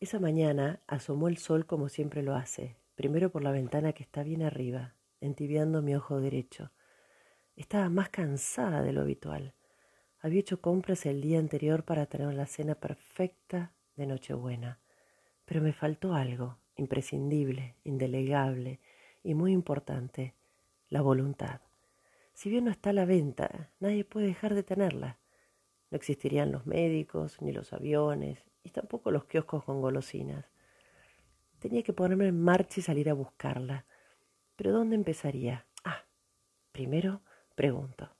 Esa mañana asomó el sol como siempre lo hace, primero por la ventana que está bien arriba, entibiando mi ojo derecho. Estaba más cansada de lo habitual. Había hecho compras el día anterior para tener la cena perfecta de Nochebuena, pero me faltó algo imprescindible, indelegable y muy importante, la voluntad. Si bien no está a la venta, nadie puede dejar de tenerla. No existirían los médicos, ni los aviones, y tampoco los kioscos con golosinas. Tenía que ponerme en marcha y salir a buscarla. Pero ¿dónde empezaría? Ah, primero pregunto.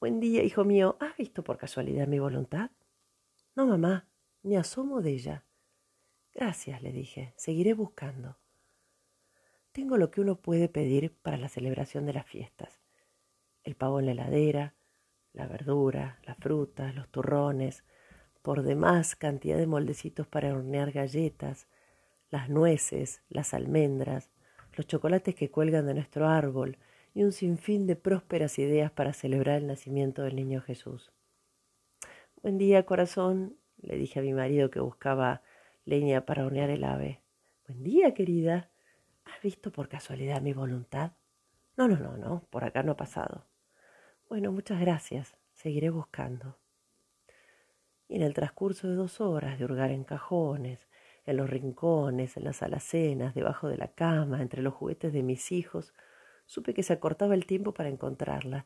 Buen día, hijo mío. ¿Has visto por casualidad mi voluntad? No, mamá, ni asomo de ella. Gracias, le dije. Seguiré buscando. Tengo lo que uno puede pedir para la celebración de las fiestas. El pavo en la heladera, la verdura, las frutas, los turrones, por demás cantidad de moldecitos para hornear galletas, las nueces, las almendras, los chocolates que cuelgan de nuestro árbol y un sinfín de prósperas ideas para celebrar el nacimiento del niño Jesús. Buen día, corazón, le dije a mi marido que buscaba leña para hornear el ave. Buen día, querida. ¿Has visto por casualidad mi voluntad? No, no, no, no, por acá no ha pasado. Bueno, muchas gracias. Seguiré buscando. Y en el transcurso de dos horas de hurgar en cajones, en los rincones, en las alacenas, debajo de la cama, entre los juguetes de mis hijos, supe que se acortaba el tiempo para encontrarla.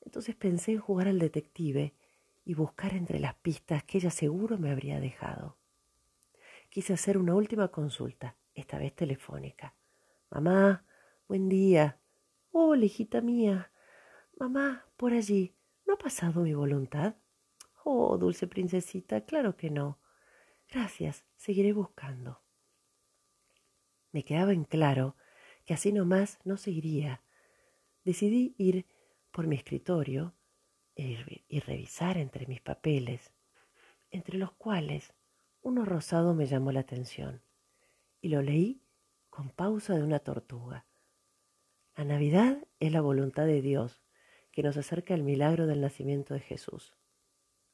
Entonces pensé en jugar al detective y buscar entre las pistas que ella seguro me habría dejado. Quise hacer una última consulta, esta vez telefónica. Mamá, buen día. Oh, hijita mía. Mamá, por allí, ¿no ha pasado mi voluntad? Oh, dulce princesita, claro que no. Gracias, seguiré buscando. Me quedaba en claro que así nomás no seguiría. Decidí ir por mi escritorio y revisar entre mis papeles, entre los cuales uno rosado me llamó la atención, y lo leí con pausa de una tortuga. La Navidad es la voluntad de Dios que nos acerca al milagro del nacimiento de Jesús.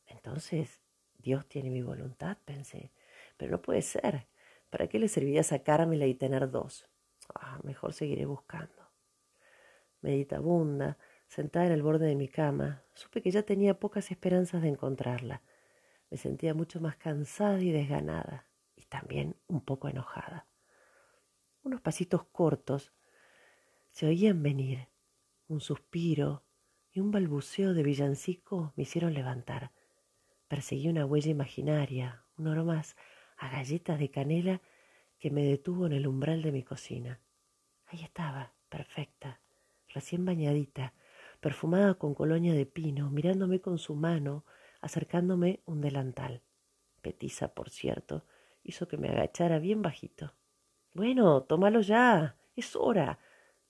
Entonces, Dios tiene mi voluntad, pensé. Pero no puede ser. ¿Para qué le serviría sacármela y tener dos? Ah, mejor seguiré buscando. Meditabunda, sentada en el borde de mi cama, supe que ya tenía pocas esperanzas de encontrarla. Me sentía mucho más cansada y desganada, y también un poco enojada. Unos pasitos cortos se oían venir, un suspiro, y un balbuceo de villancico me hicieron levantar. Perseguí una huella imaginaria, un oro más, a galletas de canela que me detuvo en el umbral de mi cocina. Ahí estaba, perfecta, recién bañadita, perfumada con colonia de pino, mirándome con su mano, acercándome un delantal. Petiza, por cierto, hizo que me agachara bien bajito. Bueno, tómalo ya, es hora,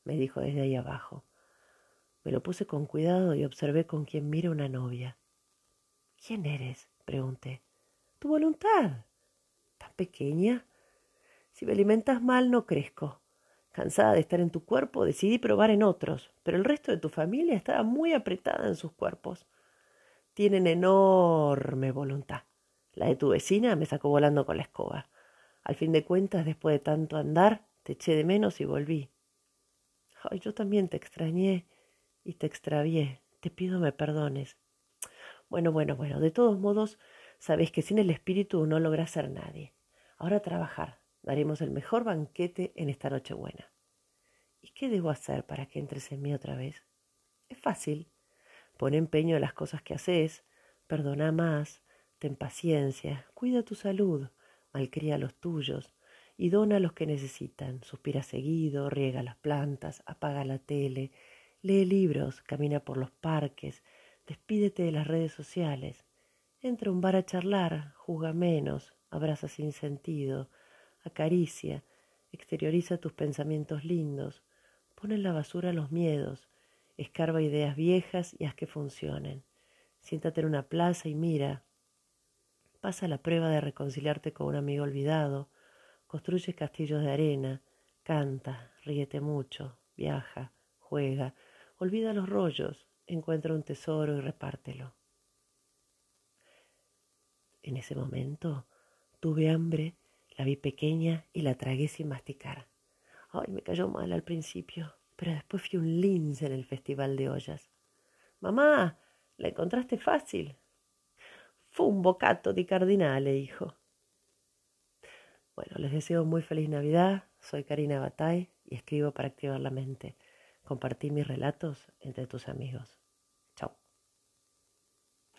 me dijo desde ahí abajo. Me lo puse con cuidado y observé con quién mira una novia. ¿Quién eres? pregunté. Tu voluntad. ¿Tan pequeña? Si me alimentas mal, no crezco. Cansada de estar en tu cuerpo, decidí probar en otros, pero el resto de tu familia estaba muy apretada en sus cuerpos. Tienen enorme voluntad. La de tu vecina me sacó volando con la escoba. Al fin de cuentas, después de tanto andar, te eché de menos y volví. Ay, yo también te extrañé y te extravié. Te pido me perdones. Bueno, bueno, bueno, de todos modos, sabes que sin el espíritu no logra ser nadie. Ahora trabajar. Daremos el mejor banquete en esta noche buena. ¿Y qué debo hacer para que entres en mí otra vez? Es fácil. Pon empeño en las cosas que haces, perdona más, ten paciencia, cuida tu salud, malcría los tuyos y dona a los que necesitan. Suspira seguido, riega las plantas, apaga la tele, Lee libros, camina por los parques, despídete de las redes sociales. Entra a un bar a charlar, juzga menos, abraza sin sentido, acaricia, exterioriza tus pensamientos lindos, pone en la basura los miedos, escarba ideas viejas y haz que funcionen. Siéntate en una plaza y mira. Pasa la prueba de reconciliarte con un amigo olvidado, construye castillos de arena, canta, ríete mucho, viaja, juega, Olvida los rollos, encuentra un tesoro y repártelo. En ese momento tuve hambre La vi pequeña y la tragué sin masticar. Ay, me cayó mal al principio, pero después fui un lince en el festival de ollas. Mamá, ¿la encontraste fácil? Fue un bocato di cardinale, hijo. Bueno, les deseo muy feliz Navidad. Soy Karina Batay y escribo para activar la mente. Compartí mis relatos entre tus amigos.